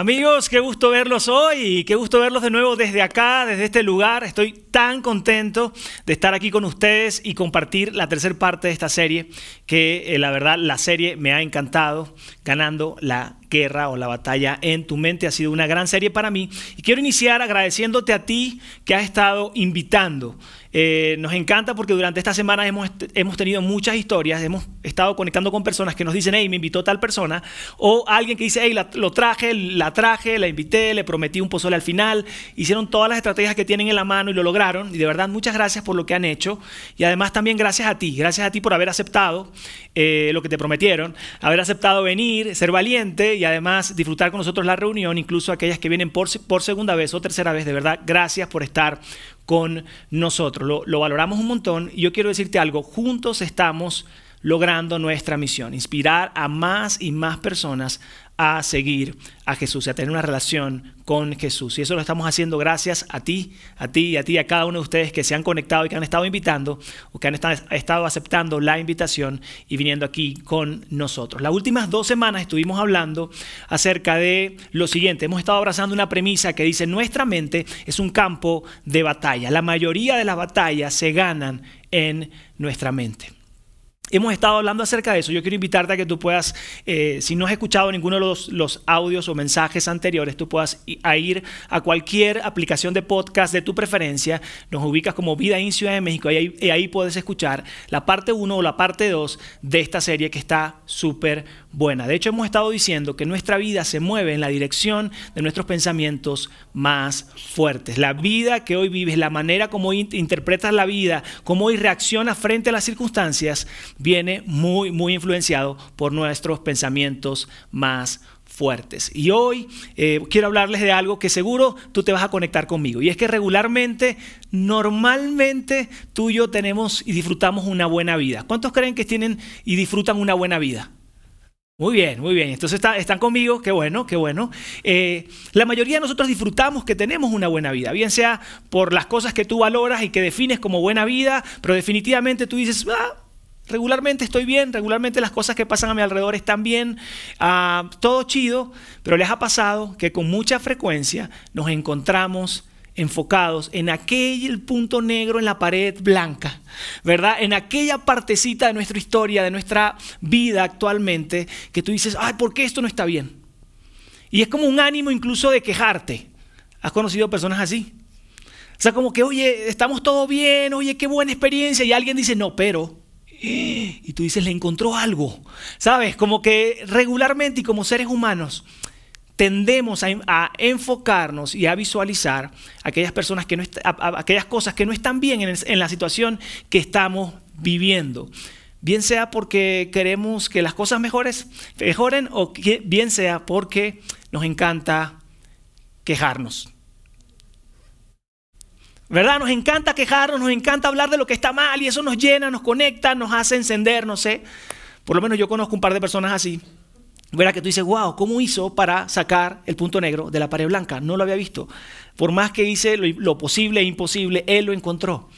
Amigos, qué gusto verlos hoy y qué gusto verlos de nuevo desde acá, desde este lugar. Estoy tan contento de estar aquí con ustedes y compartir la tercera parte de esta serie, que eh, la verdad la serie me ha encantado, ganando la guerra o la batalla en tu mente. Ha sido una gran serie para mí y quiero iniciar agradeciéndote a ti que has estado invitando. Eh, nos encanta porque durante esta semana hemos, hemos tenido muchas historias, hemos estado conectando con personas que nos dicen, hey, me invitó tal persona, o alguien que dice, hey, lo traje, la traje, la invité, le prometí un pozole al final, hicieron todas las estrategias que tienen en la mano y lo lograron, y de verdad muchas gracias por lo que han hecho, y además también gracias a ti, gracias a ti por haber aceptado eh, lo que te prometieron, haber aceptado venir, ser valiente y además disfrutar con nosotros la reunión, incluso aquellas que vienen por, por segunda vez o tercera vez, de verdad, gracias por estar con nosotros. Lo, lo valoramos un montón y yo quiero decirte algo, juntos estamos logrando nuestra misión, inspirar a más y más personas a seguir a Jesús, a tener una relación con Jesús. Y eso lo estamos haciendo gracias a ti, a ti y a ti, a cada uno de ustedes que se han conectado y que han estado invitando o que han estado aceptando la invitación y viniendo aquí con nosotros. Las últimas dos semanas estuvimos hablando acerca de lo siguiente. Hemos estado abrazando una premisa que dice, nuestra mente es un campo de batalla. La mayoría de las batallas se ganan en nuestra mente. Hemos estado hablando acerca de eso. Yo quiero invitarte a que tú puedas, eh, si no has escuchado ninguno de los, audios o mensajes anteriores, tú puedas ir a cualquier aplicación de podcast de tu preferencia. Nos ubicas como Vida en Ciudad de México y ahí, y ahí puedes escuchar la parte 1 o la parte 2 de esta serie que está súper buena. De hecho, hemos estado diciendo que nuestra vida se mueve en la dirección de nuestros pensamientos más fuertes. La vida que hoy vives, la manera como hoy interpretas la vida, cómo hoy reaccionas frente a las circunstancias, viene muy, muy influenciado por nuestros pensamientos más fuertes. Y hoy eh, quiero hablarles de algo que seguro tú te vas a conectar conmigo. Y es que regularmente, normalmente tú y yo tenemos y disfrutamos una buena vida. ¿Cuántos creen que tienen y disfrutan una buena vida? Muy bien, muy bien. Entonces están conmigo, qué bueno, qué bueno. Eh, la mayoría de nosotros disfrutamos que tenemos una buena vida, bien sea por las cosas que tú valoras y que defines como buena vida, pero definitivamente tú dices, ah, regularmente estoy bien, regularmente las cosas que pasan a mi alrededor están bien, ah, todo chido, pero les ha pasado que con mucha frecuencia nos encontramos enfocados en aquel punto negro en la pared blanca, ¿verdad? En aquella partecita de nuestra historia, de nuestra vida actualmente, que tú dices, ay, ¿por qué esto no está bien? Y es como un ánimo incluso de quejarte. ¿Has conocido personas así? O sea, como que, oye, estamos todo bien, oye, qué buena experiencia, y alguien dice, no, pero, y tú dices, le encontró algo, ¿sabes? Como que regularmente y como seres humanos, tendemos a, enfocarnos y a visualizar aquellas personas que no aquellas cosas que no están bien en, la situación que estamos viviendo. Bien sea porque queremos que las cosas mejores, mejoren o bien sea porque nos encanta quejarnos. ¿Verdad? Nos encanta quejarnos, nos encanta hablar de lo que está mal y eso nos llena, nos conecta, nos hace encender, no sé. Por lo menos yo conozco un par de personas así. Verá que tú dices, wow, ¿cómo hizo para sacar el punto negro de la pared blanca? No lo había visto. Por más que hice lo, posible e imposible, él lo encontró.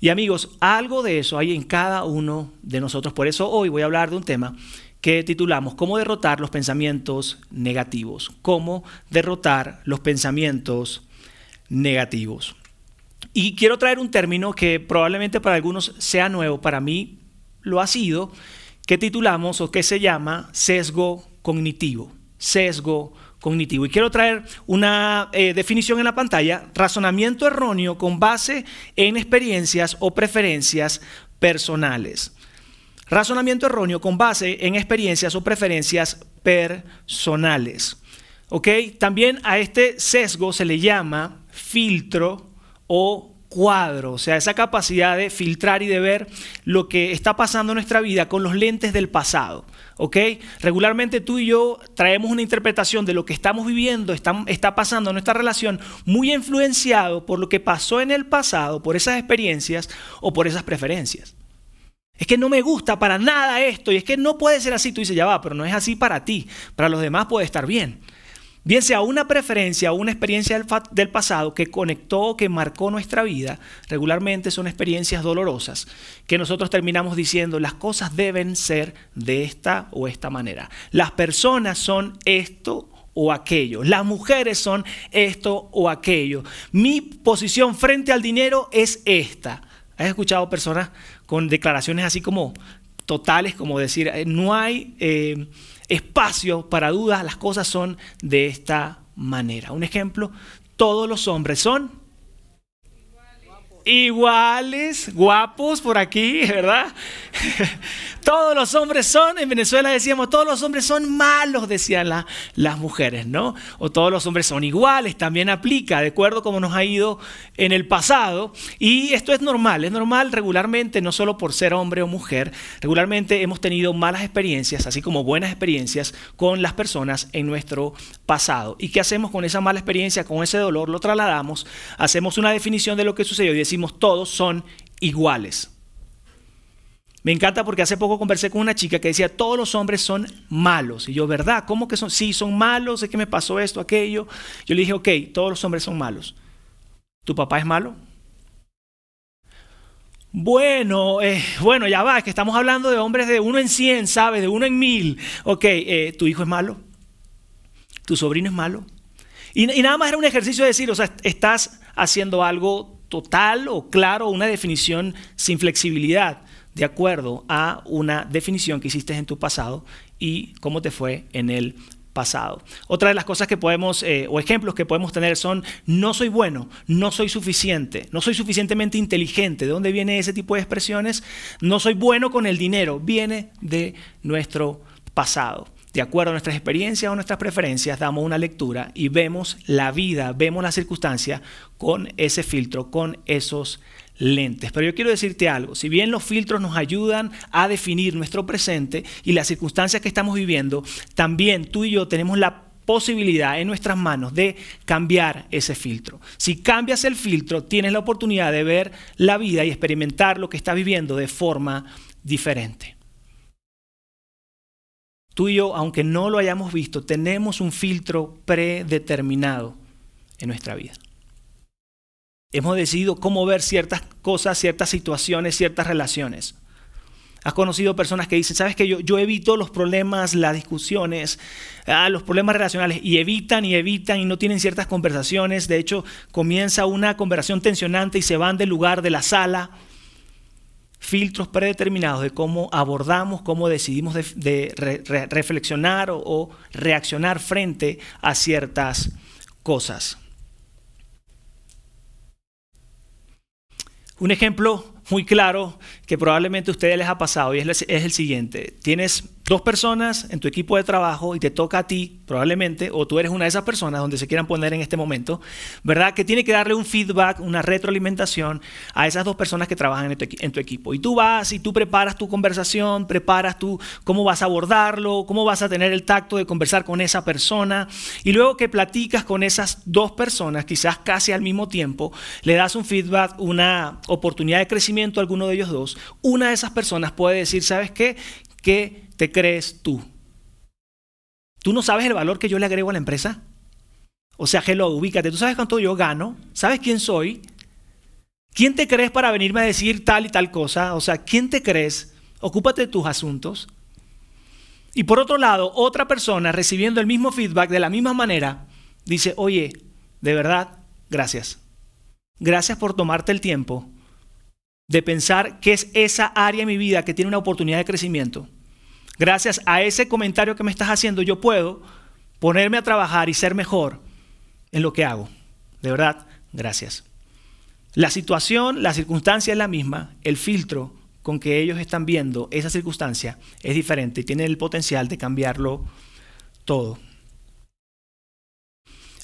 Y amigos, algo de eso hay en cada uno de nosotros. Por eso hoy voy a hablar de un tema que titulamos ¿Cómo derrotar los pensamientos negativos? ¿Cómo derrotar los pensamientos negativos? Y quiero traer un término que probablemente para algunos sea nuevo, para mí lo ha sido, que titulamos o que se llama sesgo cognitivo. Sesgo cognitivo. Y quiero traer una eh, definición en la pantalla, razonamiento erróneo con base en experiencias o preferencias personales. Razonamiento erróneo con base en experiencias o preferencias personales. ¿Ok? También a este sesgo se le llama filtro o cuadro, o sea, esa capacidad de filtrar y de ver lo que está pasando en nuestra vida con los lentes del pasado. ¿Ok? Regularmente tú y yo traemos una interpretación de lo que estamos viviendo, está, está pasando en nuestra relación, muy influenciado por lo que pasó en el pasado, por esas experiencias o por esas preferencias. Es que no me gusta para nada esto y es que no puede ser así. Tú dices, ya va, pero no es así para ti. Para los demás puede estar bien. Bien sea una preferencia o una experiencia del, pasado que conectó, que marcó nuestra vida, regularmente son experiencias dolorosas que nosotros terminamos diciendo las cosas deben ser de esta o esta manera. Las personas son esto o aquello. Las mujeres son esto o aquello. Mi posición frente al dinero es esta. ¿Has escuchado personas con declaraciones así como totales, como decir, eh, no hay eh, espacio para dudas, las cosas son de esta manera. Un ejemplo, todos los hombres son iguales, guapos por aquí, ¿verdad? todos los hombres son, en Venezuela decíamos, todos los hombres son malos, decían las mujeres, ¿no? O todos los hombres son iguales, también aplica, de acuerdo como nos ha ido en el pasado. Y esto es normal, es normal regularmente, no solo por ser hombre o mujer, regularmente hemos tenido malas experiencias, así como buenas experiencias con las personas en nuestro pasado. ¿Y qué hacemos con esa mala experiencia, con ese dolor? Lo trasladamos, hacemos una definición de lo que sucedió decimos todos son iguales. Me encanta porque hace poco conversé con una chica que decía, todos los hombres son malos. Y yo, ¿verdad? ¿Cómo que son? Sí, son malos, es que me pasó esto, aquello. Yo le dije, ok, todos los hombres son malos. ¿Tu papá es malo? Bueno, eh, bueno, ya va, es que estamos hablando de hombres de uno en cien, ¿sabes? De uno en mil. Ok, eh, ¿tu hijo es malo? ¿Tu sobrino es malo? Y, y nada más era un ejercicio de decir, o sea, estás haciendo algo total o claro, una definición sin flexibilidad de acuerdo a una definición que hiciste en tu pasado y cómo te fue en el pasado. Otra de las cosas que podemos, eh, o ejemplos que podemos tener son, no soy bueno, no soy suficiente, no soy suficientemente inteligente. ¿De dónde viene ese tipo de expresiones? No soy bueno con el dinero, viene de nuestro pasado. De acuerdo a nuestras experiencias o nuestras preferencias, damos una lectura y vemos la vida, vemos la circunstancia con ese filtro, con esos lentes. Pero yo quiero decirte algo, si bien los filtros nos ayudan a definir nuestro presente y las circunstancias que estamos viviendo, también tú y yo tenemos la posibilidad en nuestras manos de cambiar ese filtro. Si cambias el filtro, tienes la oportunidad de ver la vida y experimentar lo que estás viviendo de forma diferente. Tú y yo, aunque no lo hayamos visto, tenemos un filtro predeterminado en nuestra vida. Hemos decidido cómo ver ciertas cosas, ciertas situaciones, ciertas relaciones. Has conocido personas que dicen, sabes que yo, evito los problemas, las discusiones, ah, los problemas relacionales, y evitan y evitan y no tienen ciertas conversaciones. De hecho, comienza una conversación tensionante y se van del lugar de la sala. Filtros predeterminados de cómo abordamos, cómo decidimos de, reflexionar o reaccionar frente a ciertas cosas. Un ejemplo muy claro que probablemente a ustedes les ha pasado y es, el siguiente. Tienes dos personas en tu equipo de trabajo y te toca a ti, probablemente, o tú eres una de esas personas donde se quieran poner en este momento, ¿verdad? Que tiene que darle un feedback, una retroalimentación a esas dos personas que trabajan en tu, equipo. Y tú vas y tú preparas tu conversación, preparas tú cómo vas a abordarlo, cómo vas a tener el tacto de conversar con esa persona. Y luego que platicas con esas dos personas, quizás casi al mismo tiempo, le das un feedback, una oportunidad de crecimiento a alguno de ellos dos, una de esas personas puede decir, ¿sabes qué? ¿Qué te crees tú? ¿Tú no sabes el valor que yo le agrego a la empresa? O sea, hello, ubícate. ¿Tú sabes cuánto yo gano? ¿Sabes quién soy? ¿Quién te crees para venirme a decir tal y tal cosa? O sea, ¿quién te crees? Ocúpate de tus asuntos. Y por otro lado, otra persona recibiendo el mismo feedback de la misma manera, dice, oye, de verdad, gracias. Gracias por tomarte el tiempo de pensar que es esa área en mi vida que tiene una oportunidad de crecimiento. Gracias a ese comentario que me estás haciendo, yo puedo ponerme a trabajar y ser mejor en lo que hago. De verdad, gracias. La situación, la circunstancia es la misma, el filtro con que ellos están viendo esa circunstancia es diferente y tienen el potencial de cambiarlo todo.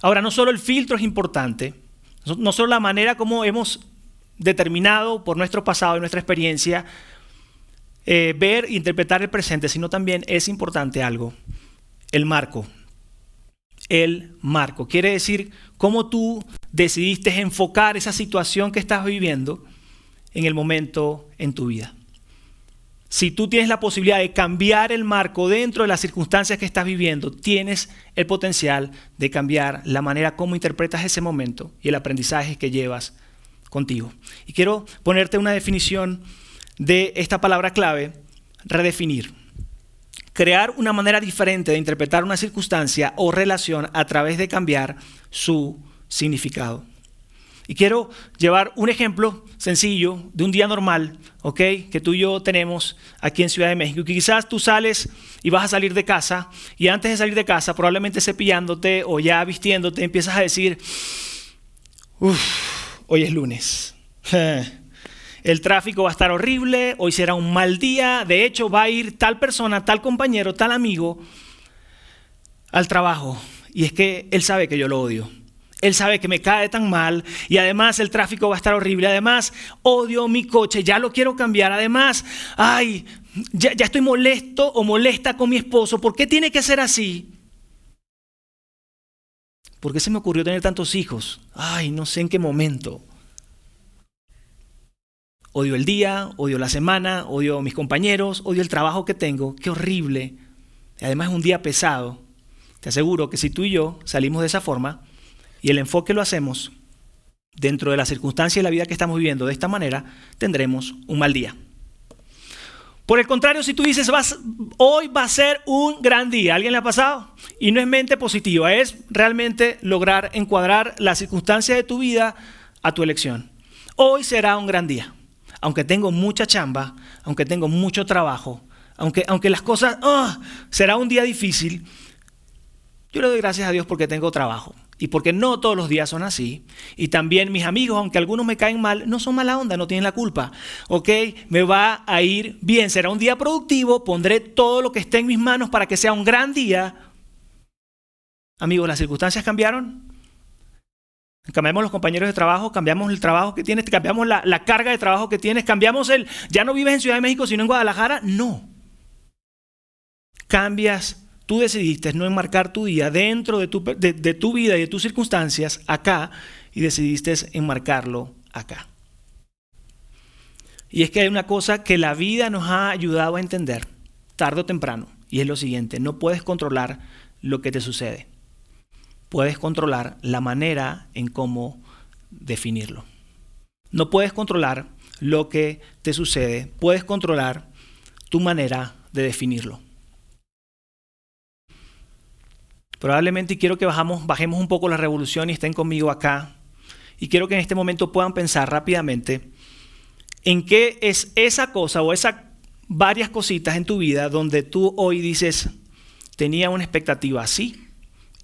Ahora, no solo el filtro es importante, no solo la manera como hemos determinado por nuestro pasado y nuestra experiencia, eh, ver interpretar el presente, sino también es importante algo, el marco. El marco. Quiere decir cómo tú decidiste enfocar esa situación que estás viviendo en el momento en tu vida. si tú tienes la posibilidad de cambiar el marco dentro de las circunstancias que estás viviendo, tienes el potencial de cambiar la manera como interpretas ese momento y el aprendizaje que llevas contigo. Y quiero ponerte una definición de esta palabra clave, redefinir. Crear una manera diferente de interpretar una circunstancia o relación a través de cambiar su significado. Y quiero llevar un ejemplo sencillo de un día normal, ¿ok? Que tú y yo tenemos aquí en Ciudad de México. quizás tú sales y vas a salir de casa y antes de salir de casa, probablemente cepillándote o ya vistiéndote, empiezas a decir, uff, hoy es lunes. El tráfico va a estar horrible, hoy será un mal día, de hecho va a ir tal persona, tal compañero, tal amigo al trabajo. Y es que él sabe que yo lo odio. Él sabe que me cae tan mal y además el tráfico va a estar horrible. Además, odio mi coche, ya lo quiero cambiar. Además, ay, ya, ya estoy molesto o molesta con mi esposo. ¿Por qué tiene que ser así? ¿Por qué se me ocurrió tener tantos hijos? Ay, no sé en qué momento. Odio el día, odio la semana, odio mis compañeros, odio el trabajo que tengo. Qué horrible. Además es un día pesado. Te aseguro que si tú y yo salimos de esa forma, y el enfoque lo hacemos dentro de las circunstancias de la vida que estamos viviendo de esta manera, tendremos un mal día. Por el contrario, si tú dices, vas, hoy va a ser un gran día, ¿alguien le ha pasado? Y no es mente positiva, es realmente lograr encuadrar las circunstancias de tu vida a tu elección. Hoy será un gran día, aunque tengo mucha chamba, aunque tengo mucho trabajo, aunque, aunque las cosas, ah, será un día difícil, yo le doy gracias a Dios porque tengo trabajo y porque no todos los días son así. Y también mis amigos, aunque algunos me caen mal, no son mala onda, no tienen la culpa. ¿Ok? Me va a ir bien, será un día productivo, pondré todo lo que esté en mis manos para que sea un gran día. Amigos, las circunstancias cambiaron. Cambiamos los compañeros de trabajo, cambiamos el trabajo que tienes, cambiamos la, carga de trabajo que tienes, cambiamos el, ya no vives en Ciudad de México, sino en Guadalajara. No. Cambias Tú decidiste no enmarcar tu día dentro de tu, tu vida y de tus circunstancias acá y decidiste enmarcarlo acá. Y es que hay una cosa que la vida nos ha ayudado a entender tarde o temprano, y es lo siguiente, no puedes controlar lo que te sucede. Puedes controlar la manera en cómo definirlo. No puedes controlar lo que te sucede, puedes controlar tu manera de definirlo. Probablemente quiero que bajamos, bajemos un poco la revolución y estén conmigo acá. Y quiero que en este momento puedan pensar rápidamente en qué es esa cosa o esas varias cositas en tu vida donde tú hoy dices, tenía una expectativa así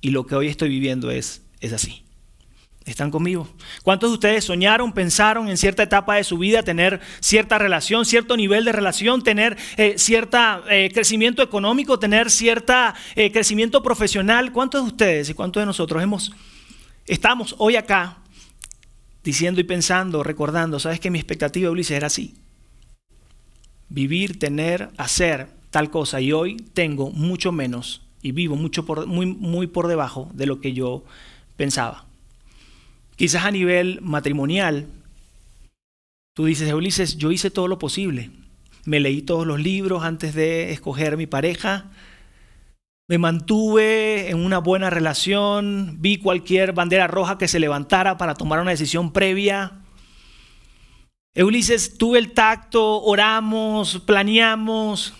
y lo que hoy estoy viviendo es, es así. ¿Están conmigo? ¿Cuántos de ustedes soñaron, pensaron en cierta etapa de su vida tener cierta relación, cierto nivel de relación, tener eh, cierto eh, crecimiento económico, tener cierto eh, crecimiento profesional? ¿Cuántos de ustedes y cuántos de nosotros hemos, estamos hoy acá diciendo y pensando, recordando, sabes que mi expectativa, Ulises, era así? Vivir, tener, hacer tal cosa y hoy tengo mucho menos y vivo mucho por, muy, muy por debajo de lo que yo pensaba. Quizás a nivel matrimonial, tú dices, Ulises, yo hice todo lo posible. Me leí todos los libros antes de escoger mi pareja. Me mantuve en una buena relación. Vi cualquier bandera roja que se levantara para tomar una decisión previa. Ulises, tuve el tacto, oramos, planeamos.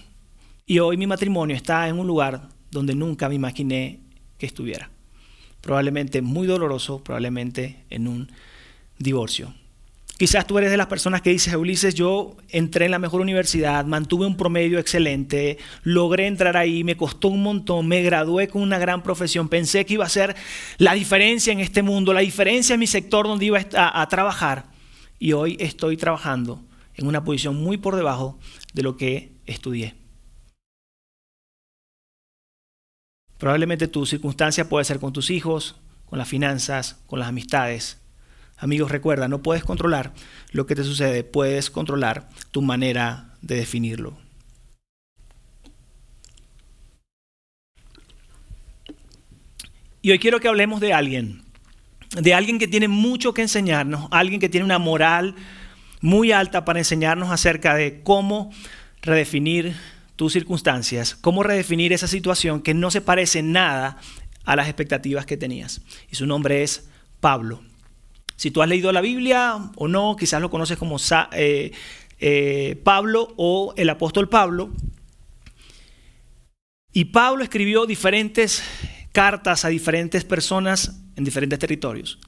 Y hoy mi matrimonio está en un lugar donde nunca me imaginé que estuviera probablemente muy doloroso, probablemente en un divorcio. Quizás tú eres de las personas que dices, Ulises, yo entré en la mejor universidad, mantuve un promedio excelente, logré entrar ahí, me costó un montón, me gradué con una gran profesión, pensé que iba a ser la diferencia en este mundo, la diferencia en mi sector donde iba a, a trabajar. Y hoy estoy trabajando en una posición muy por debajo de lo que estudié. Probablemente tu circunstancia puede ser con tus hijos, con las finanzas, con las amistades. Amigos, recuerda, no puedes controlar lo que te sucede, puedes controlar tu manera de definirlo. Y hoy quiero que hablemos de alguien, de alguien que tiene mucho que enseñarnos, alguien que tiene una moral muy alta para enseñarnos acerca de cómo redefinir tus circunstancias, cómo redefinir esa situación que no se parece nada a las expectativas que tenías. Y su nombre es Pablo. Si tú has leído la Biblia o no, quizás lo conoces como eh, eh, Pablo o el apóstol Pablo. Y Pablo escribió diferentes cartas a diferentes personas en diferentes territorios.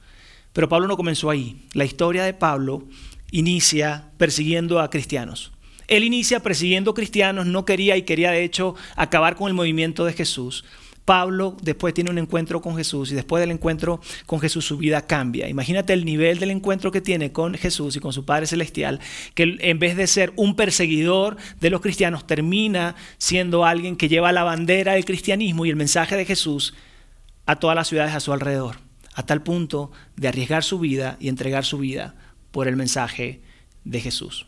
Pero Pablo no comenzó ahí. La historia de Pablo inicia persiguiendo a cristianos. Él inicia persiguiendo cristianos, no quería y quería de hecho acabar con el movimiento de Jesús. Pablo después tiene un encuentro con Jesús y después del encuentro con Jesús su vida cambia. Imagínate el nivel del encuentro que tiene con Jesús y con su Padre Celestial, que en vez de ser un perseguidor de los cristianos, termina siendo alguien que lleva la bandera del cristianismo y el mensaje de Jesús a todas las ciudades a su alrededor, a tal punto de arriesgar su vida y entregar su vida por el mensaje de Jesús.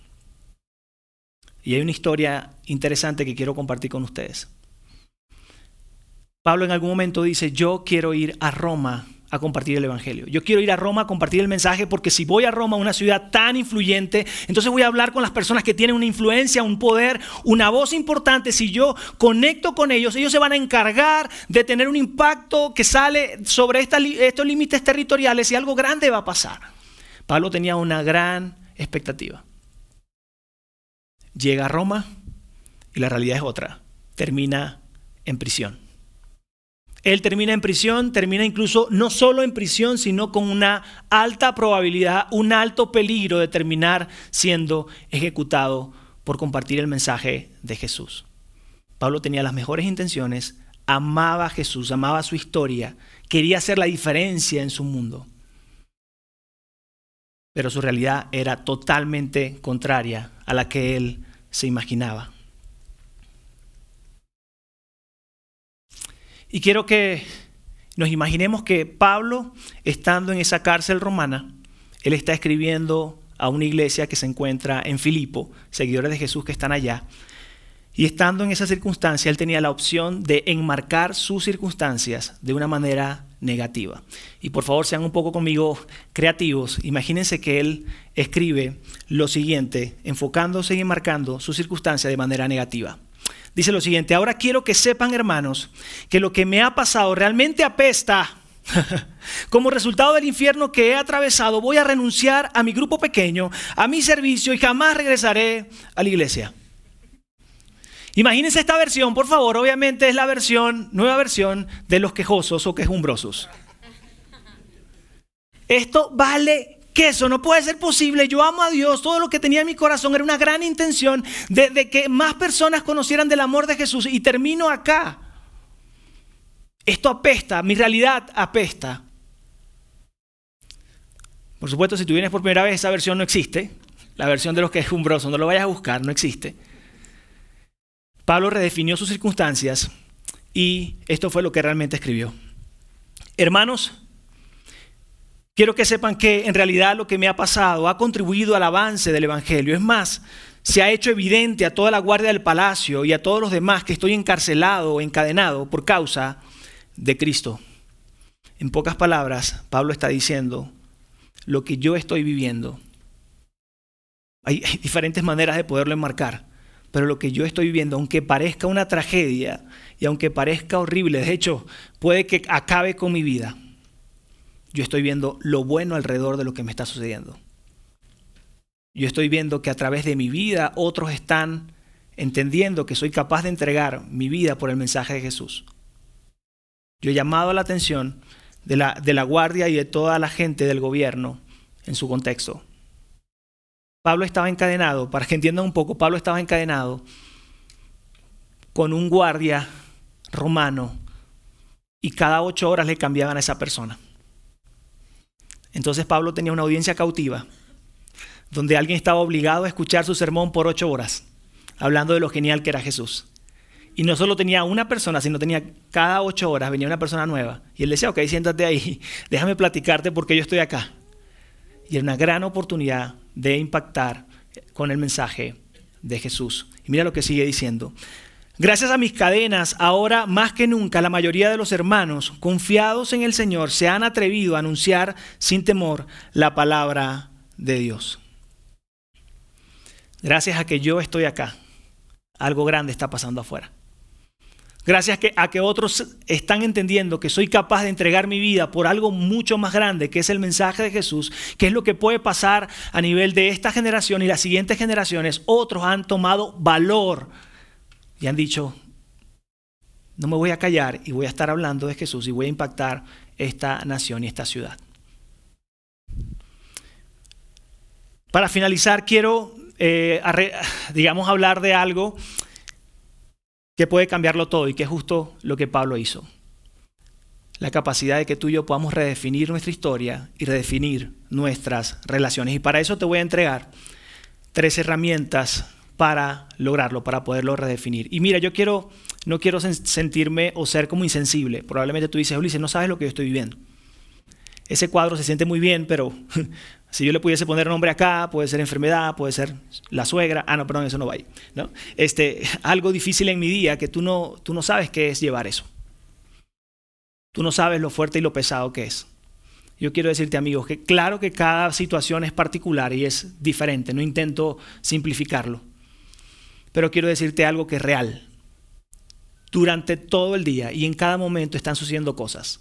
Y hay una historia interesante que quiero compartir con ustedes. Pablo en algún momento dice, yo quiero ir a Roma a compartir el Evangelio. Yo quiero ir a Roma a compartir el mensaje porque si voy a Roma, una ciudad tan influyente, entonces voy a hablar con las personas que tienen una influencia, un poder, una voz importante. Si yo conecto con ellos, ellos se van a encargar de tener un impacto que sale sobre estos límites territoriales y algo grande va a pasar. Pablo tenía una gran expectativa. Llega a Roma y la realidad es otra. Termina en prisión. Él termina en prisión, termina incluso no solo en prisión, sino con una alta probabilidad, un alto peligro de terminar siendo ejecutado por compartir el mensaje de Jesús. Pablo tenía las mejores intenciones, amaba a Jesús, amaba su historia, quería hacer la diferencia en su mundo. Pero su realidad era totalmente contraria a la que él se imaginaba. Y quiero que nos imaginemos que Pablo, estando en esa cárcel romana, él está escribiendo a una iglesia que se encuentra en Filipo, seguidores de Jesús que están allá. Y estando en esa circunstancia, él tenía la opción de enmarcar sus circunstancias de una manera negativa. Y por favor, sean un poco conmigo creativos. Imagínense que él escribe lo siguiente, enfocándose y enmarcando su circunstancia de manera negativa dice lo siguiente, ahora quiero que sepan hermanos que lo que me ha pasado realmente apesta. Como resultado del infierno que he atravesado, voy a renunciar a mi grupo pequeño, a mi servicio y jamás regresaré a la iglesia. Imagínense esta versión, por favor. Obviamente es la versión, nueva versión de los quejosos o quejumbrosos. Esto vale que eso no puede ser posible. Yo amo a Dios. Todo lo que tenía en mi corazón era una gran intención de, que más personas conocieran del amor de Jesús. Y termino acá. Esto apesta, mi realidad apesta. Por supuesto, si tú vienes por primera vez, esa versión no existe. La versión de los que es umbroso, no lo vayas a buscar, no existe. Pablo redefinió sus circunstancias y esto fue lo que realmente escribió. Hermanos, Quiero que sepan que en realidad lo que me ha pasado ha contribuido al avance del Evangelio. Es más, se ha hecho evidente a toda la guardia del palacio y a todos los demás que estoy encarcelado o encadenado por causa de Cristo. En pocas palabras, Pablo está diciendo, lo que yo estoy viviendo, hay, diferentes maneras de poderlo enmarcar, pero lo que yo estoy viviendo, aunque parezca una tragedia y aunque parezca horrible, de hecho, puede que acabe con mi vida yo estoy viendo lo bueno alrededor de lo que me está sucediendo. Yo estoy viendo que a través de mi vida otros están entendiendo que soy capaz de entregar mi vida por el mensaje de Jesús. Yo he llamado la atención de la, de la guardia y de toda la gente del gobierno en su contexto. Pablo estaba encadenado, para que entiendan un poco, Pablo estaba encadenado con un guardia romano y cada ocho horas le cambiaban a esa persona. Entonces Pablo tenía una audiencia cautiva, donde alguien estaba obligado a escuchar su sermón por ocho horas, hablando de lo genial que era Jesús. Y no solo tenía una persona, sino tenía cada ocho horas venía una persona nueva. Y él decía, ok, siéntate ahí, déjame platicarte porque yo estoy acá. Y era una gran oportunidad de impactar con el mensaje de Jesús. Y mira lo que sigue diciendo. Gracias a mis cadenas, ahora más que nunca la mayoría de los hermanos, confiados en el Señor, se han atrevido a anunciar sin temor la palabra de Dios. Gracias a que yo estoy acá, algo grande está pasando afuera. Gracias a que otros están entendiendo que soy capaz de entregar mi vida por algo mucho más grande, que es el mensaje de Jesús, que es lo que puede pasar a nivel de esta generación y las siguientes generaciones. Otros han tomado valor y han dicho, no me voy a callar y voy a estar hablando de Jesús y voy a impactar esta nación y esta ciudad. Para finalizar, quiero, eh, digamos, hablar de algo que puede cambiarlo todo y que es justo lo que Pablo hizo. La capacidad de que tú y yo podamos redefinir nuestra historia y redefinir nuestras relaciones. Y para eso te voy a entregar tres herramientas para lograrlo, para poderlo redefinir. Y mira, yo quiero, no quiero sentirme o ser como insensible. Probablemente tú dices, Ulises, no sabes lo que yo estoy viviendo. Ese cuadro se siente muy bien, pero Si yo le pudiese poner nombre acá, puede ser enfermedad, puede ser la suegra. Ah, no, perdón, eso no va ahí. ¿no? Este, algo difícil en mi día que tú no, tú no sabes qué es llevar eso. Tú no sabes lo fuerte y lo pesado que es. Yo quiero decirte, amigos, que claro que cada situación es particular y es diferente. No intento simplificarlo. Pero quiero decirte algo que es real. Durante todo el día y en cada momento están sucediendo cosas.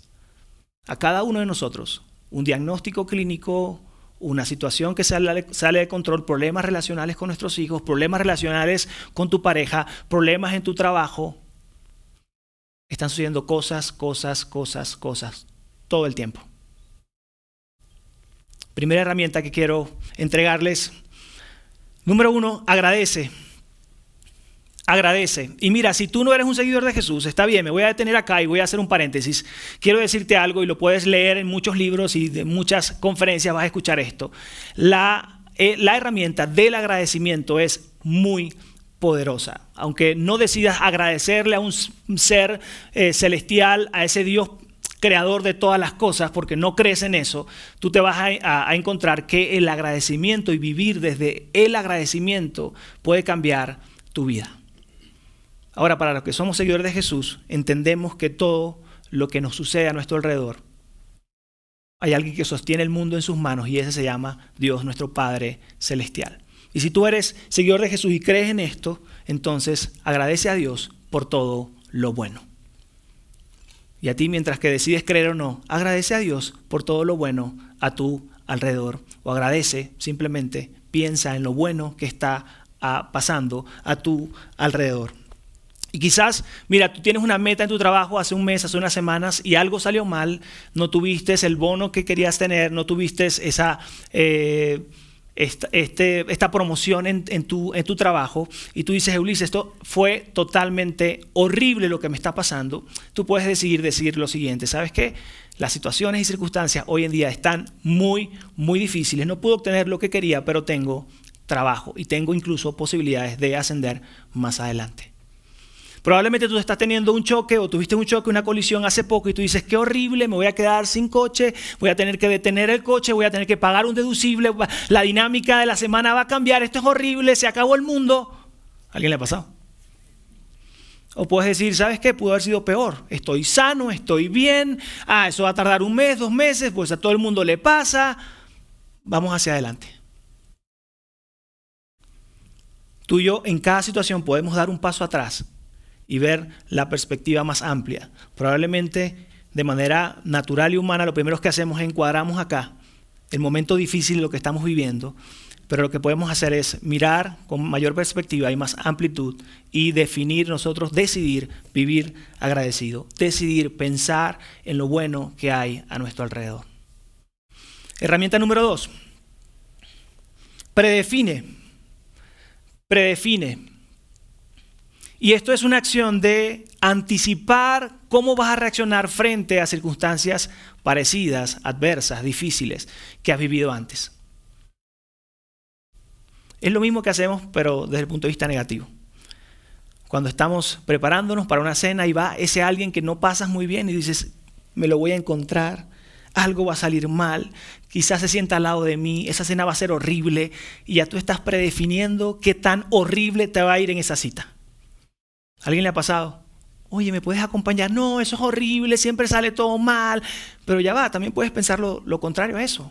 A cada uno de nosotros, un diagnóstico clínico, una situación que sale, de control, problemas relacionales con nuestros hijos, problemas relacionales con tu pareja, problemas en tu trabajo. Están sucediendo cosas, cosas, cosas, cosas, todo el tiempo. Primera herramienta que quiero entregarles. Número uno, agradece agradece. Y mira, si tú no eres un seguidor de Jesús, está bien, me voy a detener acá y voy a hacer un paréntesis. Quiero decirte algo y lo puedes leer en muchos libros y de muchas conferencias vas a escuchar esto. La, eh, la herramienta del agradecimiento es muy poderosa. Aunque no decidas agradecerle a un ser eh, celestial, a ese Dios creador de todas las cosas, porque no crees en eso, tú te vas a, a, encontrar que el agradecimiento y vivir desde el agradecimiento puede cambiar tu vida. Ahora, para los que somos seguidores de Jesús, entendemos que todo lo que nos sucede a nuestro alrededor, hay alguien que sostiene el mundo en sus manos y ese se llama Dios, nuestro Padre Celestial. Y si tú eres seguidor de Jesús y crees en esto, entonces agradece a Dios por todo lo bueno. Y a ti, mientras que decides creer o no, agradece a Dios por todo lo bueno a tu alrededor. O agradece, simplemente piensa en lo bueno que está ah, pasando a tu alrededor. Y quizás, mira, tú tienes una meta en tu trabajo hace un mes, hace unas semanas, y algo salió mal, no tuviste el bono que querías tener, no tuviste esa, eh, esta, este, esta, promoción en, tu, en tu trabajo, y tú dices, Ulises, esto fue totalmente horrible lo que me está pasando, tú puedes decidir decir lo siguiente, ¿sabes qué? Las situaciones y circunstancias hoy en día están muy, muy difíciles. No pude obtener lo que quería, pero tengo trabajo y tengo incluso posibilidades de ascender más adelante. Probablemente tú estás teniendo un choque o tuviste un choque, una colisión hace poco y tú dices, qué horrible, me voy a quedar sin coche, voy a tener que detener el coche, voy a tener que pagar un deducible, la dinámica de la semana va a cambiar, esto es horrible, se acabó el mundo. alguien le ha pasado? O puedes decir, ¿sabes qué? Pudo haber sido peor. Estoy sano, estoy bien. Ah, eso va a tardar un mes, dos meses, pues a todo el mundo le pasa. Vamos hacia adelante. Tú y yo en cada situación podemos dar un paso atrás y ver la perspectiva más amplia. Probablemente de manera natural y humana lo primero que hacemos es encuadramos acá el momento difícil lo que estamos viviendo, pero lo que podemos hacer es mirar con mayor perspectiva y más amplitud y definir nosotros, decidir vivir agradecido, decidir pensar en lo bueno que hay a nuestro alrededor. Herramienta número dos. Predefine. Predefine. Y esto es una acción de anticipar cómo vas a reaccionar frente a circunstancias parecidas, adversas, difíciles que has vivido antes. Es lo mismo que hacemos, pero desde el punto de vista negativo. Cuando estamos preparándonos para una cena y va ese alguien que no pasas muy bien y dices, me lo voy a encontrar, algo va a salir mal, quizás se sienta al lado de mí, esa cena va a ser horrible y ya tú estás predefiniendo qué tan horrible te va a ir en esa cita. ¿Alguien le ha pasado? Oye, ¿me puedes acompañar? No, eso es horrible, siempre sale todo mal. Pero ya va, también puedes pensar lo, contrario a eso.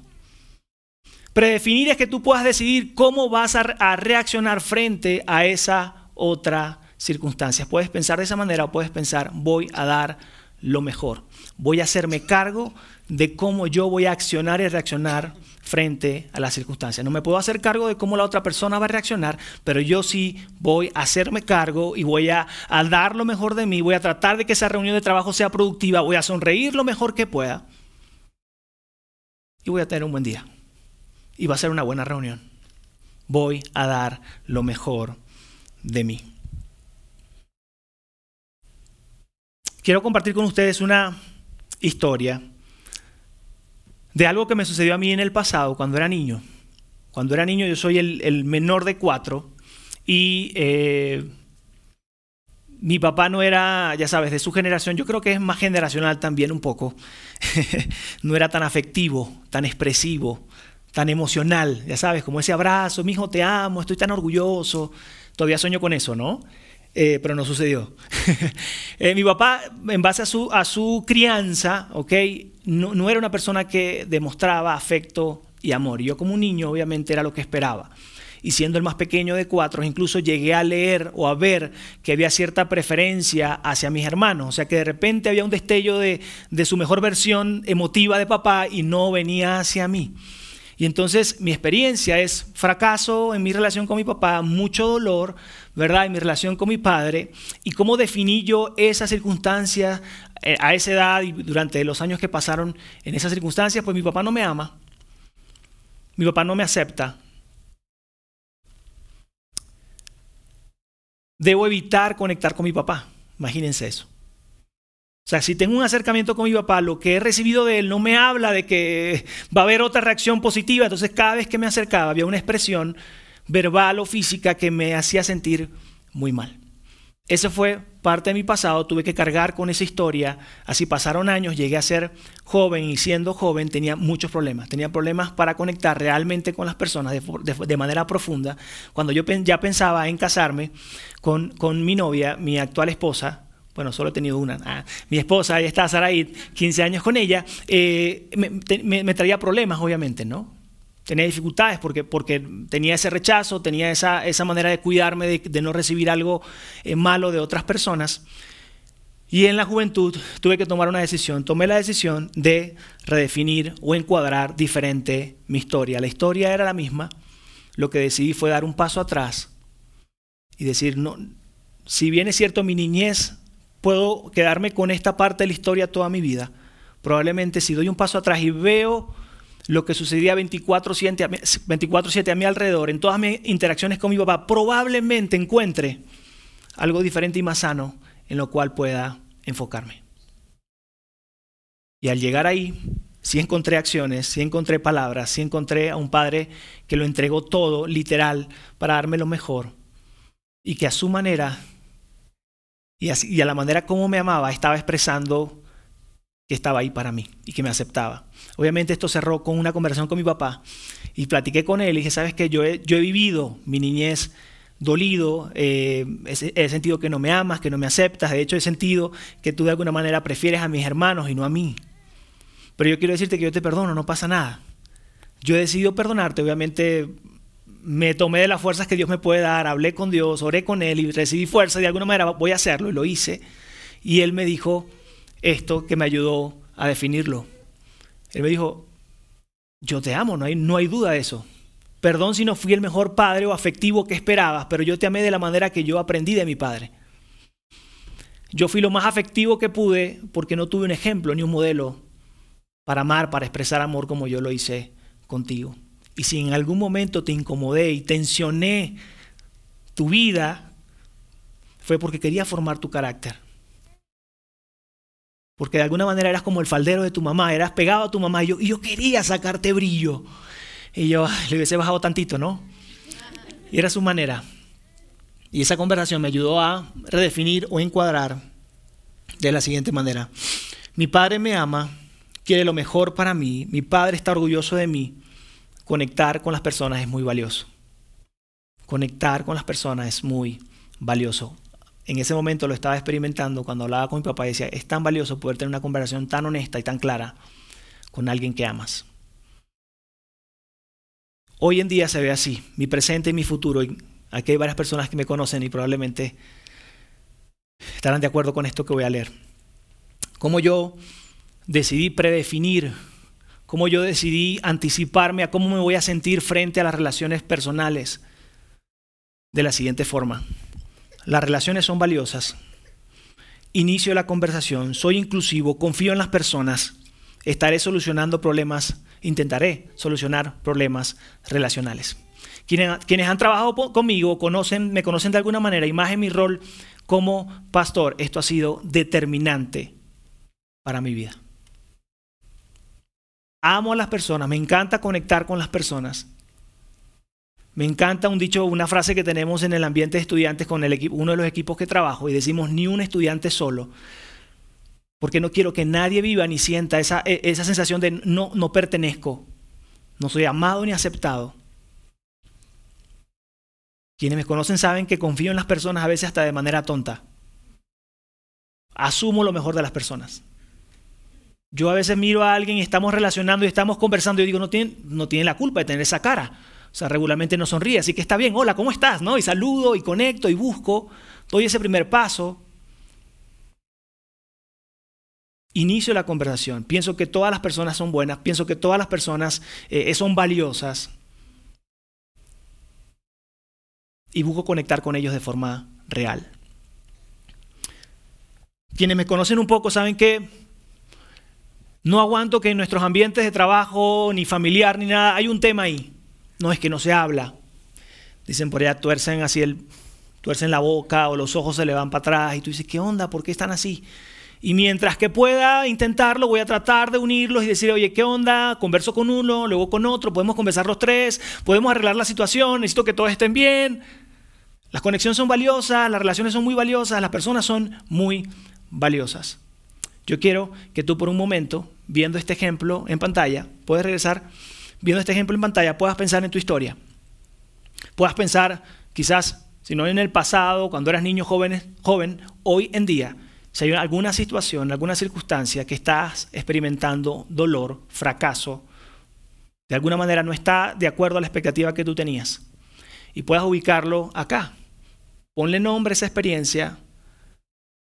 Predefinir es que tú puedas decidir cómo vas a, reaccionar frente a esa otra circunstancia. Puedes pensar de esa manera o puedes pensar, voy a dar lo mejor. Voy a hacerme cargo de cómo yo voy a accionar y reaccionar frente a las circunstancias. No me puedo hacer cargo de cómo la otra persona va a reaccionar, pero yo sí voy a hacerme cargo y voy a, dar lo mejor de mí, voy a tratar de que esa reunión de trabajo sea productiva, voy a sonreír lo mejor que pueda y voy a tener un buen día. Y va a ser una buena reunión. Voy a dar lo mejor de mí. Quiero compartir con ustedes una historia de algo que me sucedió a mí en el pasado cuando era niño. Cuando era niño yo soy el, menor de cuatro y eh, mi papá no era, ya sabes, de su generación, yo creo que es más generacional también un poco, no era tan afectivo, tan expresivo, tan emocional, ya sabes, como ese abrazo, mi hijo te amo, estoy tan orgulloso, todavía sueño con eso, ¿no? Eh, pero no sucedió. Eh, mi papá, en base a su, a su crianza, ¿ok? No, era una persona que demostraba afecto y amor. Yo como un niño, obviamente, era lo que esperaba. Y siendo el más pequeño de cuatro, incluso llegué a leer o a ver que había cierta preferencia hacia mis hermanos. O sea, que de repente había un destello de, de su mejor versión emotiva de papá y no venía hacia mí. Y entonces mi experiencia es fracaso en mi relación con mi papá, mucho dolor, ¿verdad? En mi relación con mi padre. Y cómo definí yo esas circunstancias a esa edad y durante los años que pasaron en esas circunstancias, pues mi papá no me ama, mi papá no me acepta. Debo evitar conectar con mi papá, imagínense eso. O sea, si tengo un acercamiento con mi papá, lo que he recibido de él no me habla de que va a haber otra reacción positiva. Entonces, cada vez que me acercaba, había una expresión verbal o física que me hacía sentir muy mal. Eso fue parte de mi pasado, tuve que cargar con esa historia. Así pasaron años, llegué a ser joven y siendo joven tenía muchos problemas. Tenía problemas para conectar realmente con las personas de, manera profunda. Cuando yo ya pensaba en casarme con, con mi novia, mi actual esposa, bueno, solo he tenido una. Ah, mi esposa, ahí está Saraí, 15 años con ella, eh, me, traía problemas, obviamente, ¿no? Tenía dificultades porque, porque tenía ese rechazo, tenía esa, esa manera de cuidarme, de, no recibir algo eh, malo de otras personas. Y en la juventud tuve que tomar una decisión. Tomé la decisión de redefinir o encuadrar diferente mi historia. La historia era la misma. Lo que decidí fue dar un paso atrás y decir, no, si bien es cierto, mi niñez puedo quedarme con esta parte de la historia toda mi vida. Probablemente si doy un paso atrás y veo lo que sucedía 24/7 a mi alrededor, en todas mis interacciones con mi papá, probablemente encuentre algo diferente y más sano en lo cual pueda enfocarme. Y al llegar ahí, sí encontré acciones, sí encontré palabras, sí encontré a un padre que lo entregó todo, literal, para darme lo mejor. Y que a su manera y, a la manera como me amaba, estaba expresando que estaba ahí para mí y que me aceptaba. Obviamente esto cerró con una conversación con mi papá y platiqué con él y dije, sabes que yo he, yo he vivido mi niñez dolido, eh, he, sentido que no me amas, que no me aceptas, de hecho he sentido que tú de alguna manera prefieres a mis hermanos y no a mí. Pero yo quiero decirte que yo te perdono, no pasa nada. Yo he decidido perdonarte, obviamente me tomé de las fuerzas que Dios me puede dar, hablé con Dios, oré con Él y recibí fuerza, de alguna manera voy a hacerlo y lo hice. Y Él me dijo esto que me ayudó a definirlo. Él me dijo, yo te amo, no hay, no hay duda de eso. Perdón si no fui el mejor padre o afectivo que esperabas, pero yo te amé de la manera que yo aprendí de mi padre. Yo fui lo más afectivo que pude porque no tuve un ejemplo ni un modelo para amar, para expresar amor como yo lo hice contigo. Y si en algún momento te incomodé y tensioné tu vida, fue porque quería formar tu carácter. Porque de alguna manera eras como el faldero de tu mamá, eras pegado a tu mamá y yo, y yo quería sacarte brillo. Y yo le hubiese bajado tantito, ¿no? Y era su manera. Y esa conversación me ayudó a redefinir o encuadrar de la siguiente manera. Mi padre me ama, quiere lo mejor para mí, mi padre está orgulloso de mí conectar con las personas es muy valioso. Conectar con las personas es muy valioso. En ese momento lo estaba experimentando cuando hablaba con mi papá y decía, es tan valioso poder tener una conversación tan honesta y tan clara con alguien que amas. Hoy en día se ve así, mi presente y mi futuro Aquí hay varias personas que me conocen y probablemente estarán de acuerdo con esto que voy a leer. Cómo yo decidí predefinir, cómo yo decidí anticiparme a cómo me voy a sentir frente a las relaciones personales de la siguiente forma. Las relaciones son valiosas. Inicio la conversación, soy inclusivo, confío en las personas, estaré solucionando problemas, intentaré solucionar problemas relacionales. Quienes, han trabajado conmigo conocen, me conocen de alguna manera y mi rol como pastor, esto ha sido determinante para mi vida. Amo a las personas, me encanta conectar con las personas. Me encanta un dicho, una frase que tenemos en el ambiente de estudiantes con el equipo, uno de los equipos que trabajo y decimos ni un estudiante solo, porque no quiero que nadie viva ni sienta esa, e, esa sensación de no, no pertenezco, no soy amado ni aceptado. Quienes me conocen saben que confío en las personas a veces hasta de manera tonta. Asumo lo mejor de las personas. Yo a veces miro a alguien y estamos relacionando y estamos conversando y digo, no tiene, no tiene la culpa de tener esa cara. Sea, regularmente no sonríe, así que está bien, hola, ¿cómo estás? ¿No? Y saludo y conecto y busco, doy ese primer paso. Inicio la conversación. Pienso que todas las personas son buenas, pienso que todas las personas eh, son valiosas. y busco conectar con ellos de forma real. Quienes me conocen un poco saben que no aguanto que en nuestros ambientes de trabajo, ni familiar, ni nada, hay un tema ahí. No es que no se habla. Dicen por allá, tuercen así el, tuercen la boca o los ojos se le van para atrás y tú dices, ¿qué onda? ¿Por qué están así? Y mientras que pueda intentarlo, voy a tratar de unirlos y decir, oye, ¿qué onda? Converso con uno, luego con otro, podemos conversar los tres, podemos arreglar la situación, necesito que todos estén bien. Las conexiones son valiosas, las relaciones son muy valiosas, las personas son muy valiosas. Yo quiero que tú por un momento, viendo este ejemplo en pantalla, puedes regresar, viendo este ejemplo en pantalla, puedas pensar en tu historia. Puedas pensar quizás, si no en el pasado, cuando eras niño joven, joven hoy en día, si hay alguna situación, alguna circunstancia que estás experimentando dolor, fracaso, de alguna manera no está de acuerdo a la expectativa que tú tenías, y puedas ubicarlo acá, Ponle nombre a esa experiencia,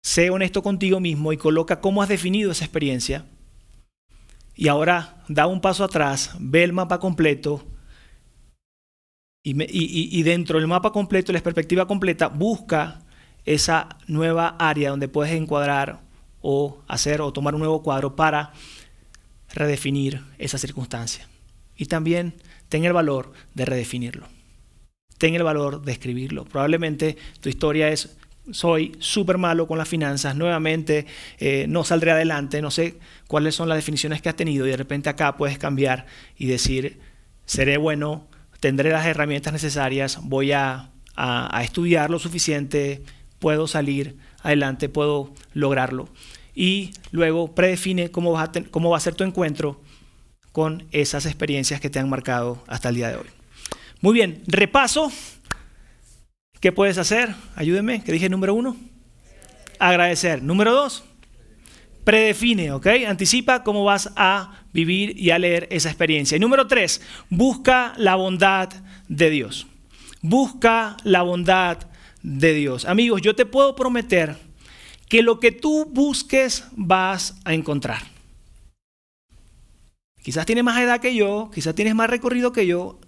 sé honesto contigo mismo y coloca cómo has definido esa experiencia. Y ahora da un paso atrás, ve el mapa completo y, dentro del mapa completo, la perspectiva completa, busca esa nueva área donde puedes encuadrar o hacer o tomar un nuevo cuadro para redefinir esa circunstancia. Y también ten el valor de redefinirlo ten el valor de escribirlo. Probablemente tu historia es, soy súper malo con las finanzas, nuevamente eh, no saldré adelante, no sé cuáles son las definiciones que has tenido y de repente acá puedes cambiar y decir, seré bueno, tendré las herramientas necesarias, voy a, estudiar lo suficiente, puedo salir adelante, puedo lograrlo. Y luego predefine cómo, vas cómo va a ser tu encuentro con esas experiencias que te han marcado hasta el día de hoy. Muy bien, repaso. ¿Qué puedes hacer? Ayúdenme, que dije número uno. Agradecer. Número dos, predefine, ¿ok? Anticipa cómo vas a vivir y a leer esa experiencia. Y número tres, busca la bondad de Dios. Busca la bondad de Dios. Amigos, yo te puedo prometer que lo que tú busques vas a encontrar. Quizás tienes más edad que yo, quizás tienes más recorrido que yo,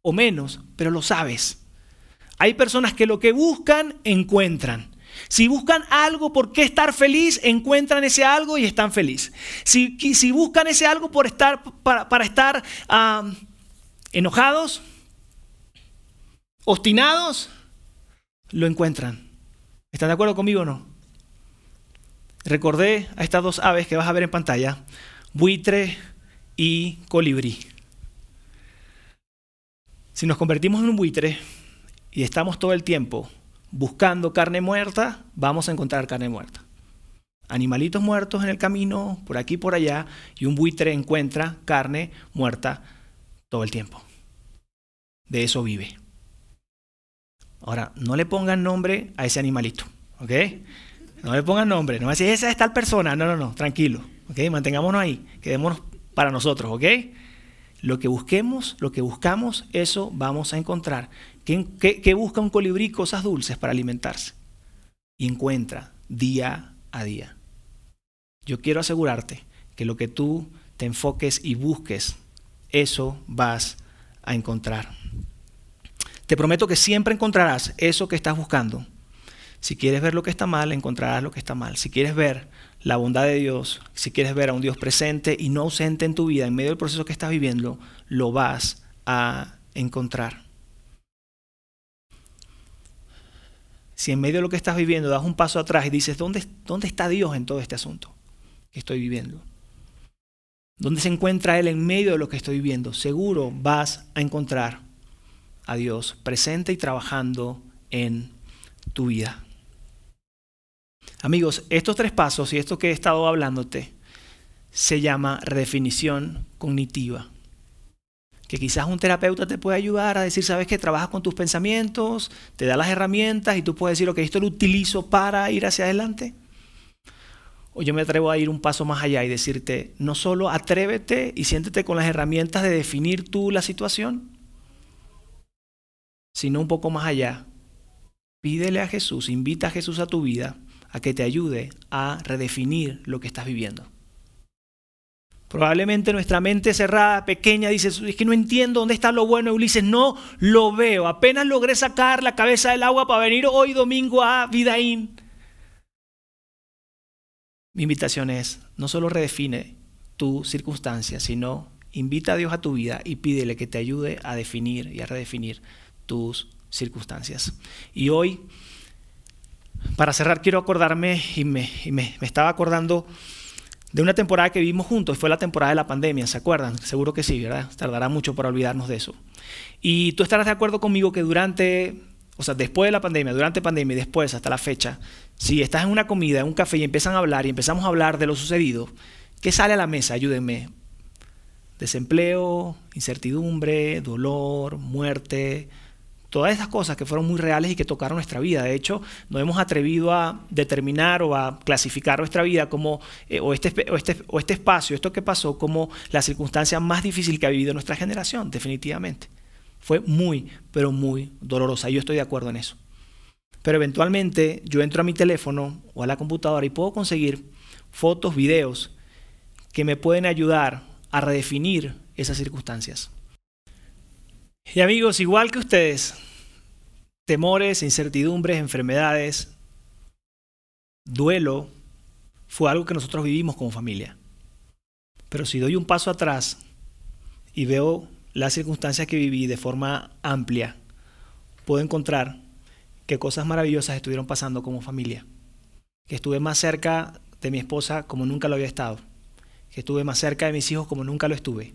o menos, pero lo sabes. Hay personas que lo que buscan, encuentran. Si buscan algo por qué estar feliz, encuentran ese algo y están felices. Si, si buscan ese algo por estar, para, estar enojados, obstinados, lo encuentran. ¿Están de acuerdo conmigo o no? Recordé a estas dos aves que vas a ver en pantalla, buitre y colibrí. Si nos convertimos en un buitre y estamos todo el tiempo buscando carne muerta, vamos a encontrar carne muerta. Animalitos muertos en el camino, por aquí por allá, y un buitre encuentra carne muerta todo el tiempo. De eso vive. Ahora, no le pongan nombre a ese animalito, ¿ok? No le pongan nombre, no va a esa es tal persona. No, no, no, tranquilo, ¿ok? Mantengámonos ahí, quedémonos para nosotros, ¿ok? Lo que busquemos, lo que buscamos, eso vamos a encontrar. ¿Qué, busca un colibrí? Cosas dulces para alimentarse. Y encuentra día a día. Yo quiero asegurarte que lo que tú te enfoques y busques, eso vas a encontrar. Te prometo que siempre encontrarás eso que estás buscando. Si quieres ver lo que está mal, encontrarás lo que está mal. Si quieres ver la bondad de Dios, si quieres ver a un Dios presente y no ausente en tu vida, en medio del proceso que estás viviendo, lo vas a encontrar. Si en medio de lo que estás viviendo das un paso atrás y dices, ¿dónde, dónde está Dios en todo este asunto que estoy viviendo? ¿Dónde se encuentra Él en medio de lo que estoy viviendo? Seguro vas a encontrar a Dios presente y trabajando en tu vida. Amigos, estos tres pasos y esto que he estado hablándote se llama redefinición cognitiva. Que quizás un terapeuta te puede ayudar a decir, sabes que trabajas con tus pensamientos, te da las herramientas y tú puedes decir, ok, esto lo utilizo para ir hacia adelante. O yo me atrevo a ir un paso más allá y decirte, no solo atrévete y siéntete con las herramientas de definir tú la situación, sino un poco más allá. Pídele a Jesús, invita a Jesús a tu vida a que te ayude a redefinir lo que estás viviendo. Probablemente nuestra mente cerrada, pequeña, dice, es que no entiendo dónde está lo bueno Ulises, no lo veo. Apenas logré sacar la cabeza del agua para venir hoy domingo a Vidaín. Mi invitación es, no solo redefine tu circunstancia, sino invita a Dios a tu vida y pídele que te ayude a definir y a redefinir tus circunstancias. Y hoy para cerrar, quiero acordarme, y, me, estaba acordando de una temporada que vivimos juntos, fue la temporada de la pandemia, ¿se acuerdan? Seguro que sí, ¿verdad? Tardará mucho para olvidarnos de eso. Y tú estarás de acuerdo conmigo que durante, o sea, después de la pandemia, durante pandemia y después, hasta la fecha, si estás en una comida, en un café y empiezan a hablar y empezamos a hablar de lo sucedido, ¿qué sale a la mesa? Ayúdenme. Desempleo, incertidumbre, dolor, muerte, Todas esas cosas que fueron muy reales y que tocaron nuestra vida. De hecho, nos hemos atrevido a determinar o a clasificar nuestra vida como, eh, o, este, este, o este espacio, esto que pasó, como la circunstancia más difícil que ha vivido nuestra generación, definitivamente. Fue muy, pero muy dolorosa. Yo estoy de acuerdo en eso. Pero eventualmente yo entro a mi teléfono o a la computadora y puedo conseguir fotos, videos que me pueden ayudar a redefinir esas circunstancias. Y amigos, igual que ustedes, temores, incertidumbres, enfermedades, duelo, fue algo que nosotros vivimos como familia. Pero si doy un paso atrás y veo las circunstancias que viví de forma amplia, puedo encontrar que cosas maravillosas estuvieron pasando como familia. Que estuve más cerca de mi esposa como nunca lo había estado. Que estuve más cerca de mis hijos como nunca lo estuve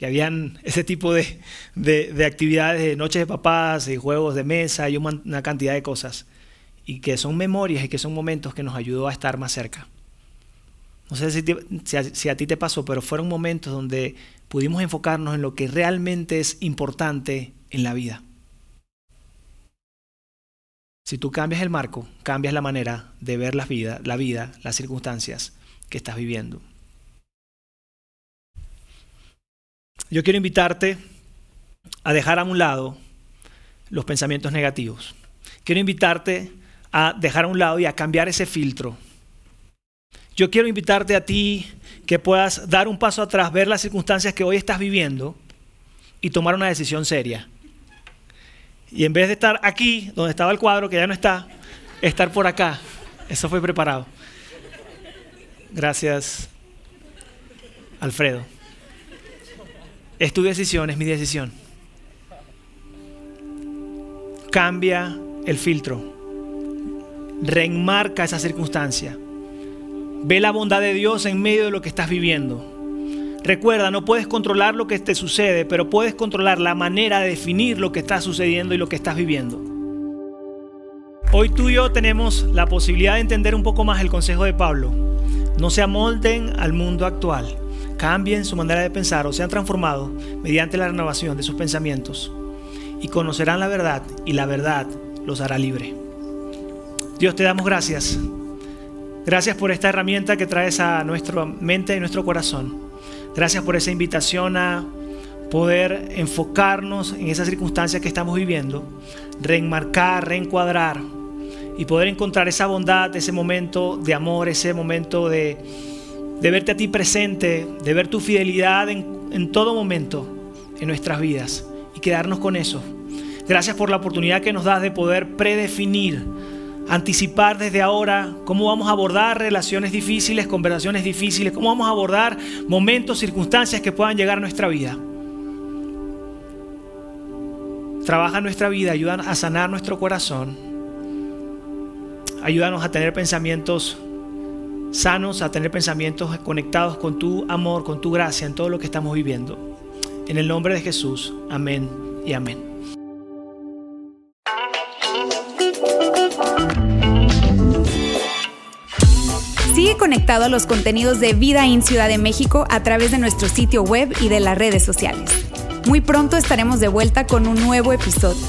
que habían ese tipo de, actividades de noches de papás, de juegos de mesa y una cantidad de cosas. Y que son memorias y que son momentos que nos ayudó a estar más cerca. No sé si, si, a, ti te pasó, pero fueron momentos donde pudimos enfocarnos en lo que realmente es importante en la vida. Si tú cambias el marco, cambias la manera de ver la vida, la vida, las circunstancias que estás viviendo. Yo quiero invitarte a dejar a un lado los pensamientos negativos. Quiero invitarte a dejar a un lado y a cambiar ese filtro. Yo quiero invitarte a ti que puedas dar un paso atrás, ver las circunstancias que hoy estás viviendo y tomar una decisión seria. Y en vez de estar aquí, donde estaba el cuadro, que ya no está, estar por acá. Eso fue preparado. Gracias, Alfredo. Es tu decisión, es mi decisión. Cambia el filtro. Reenmarca esa circunstancia. Ve la bondad de Dios en medio de lo que estás viviendo. Recuerda, no puedes controlar lo que te sucede, pero puedes controlar la manera de definir lo que está sucediendo y lo que estás viviendo. Hoy tú y yo tenemos la posibilidad de entender un poco más el consejo de Pablo. No se amolden al mundo actual cambien su manera de pensar o sean transformados mediante la renovación de sus pensamientos y conocerán la verdad y la verdad los hará libre. Dios te damos gracias. Gracias por esta herramienta que traes a nuestra mente y nuestro corazón. Gracias por esa invitación a poder enfocarnos en esas circunstancias que estamos viviendo, reenmarcar, reencuadrar y poder encontrar esa bondad, ese momento de amor, ese momento de, de verte a ti presente, de ver tu fidelidad en, en todo momento en nuestras vidas y quedarnos con eso. Gracias por la oportunidad que nos das de poder predefinir, anticipar desde ahora cómo vamos a abordar relaciones difíciles, conversaciones difíciles, cómo vamos a abordar momentos, circunstancias que puedan llegar a nuestra vida. Trabaja nuestra vida, ayuda a sanar nuestro corazón. Ayúdanos a tener pensamientos sanos, a tener pensamientos conectados con tu amor, con tu gracia en todo lo que estamos viviendo. En el nombre de Jesús, amén y amén. Sigue conectado a los contenidos de Vida en Ciudad de México a través de nuestro sitio web y de las redes sociales. Muy pronto estaremos de vuelta con un nuevo episodio.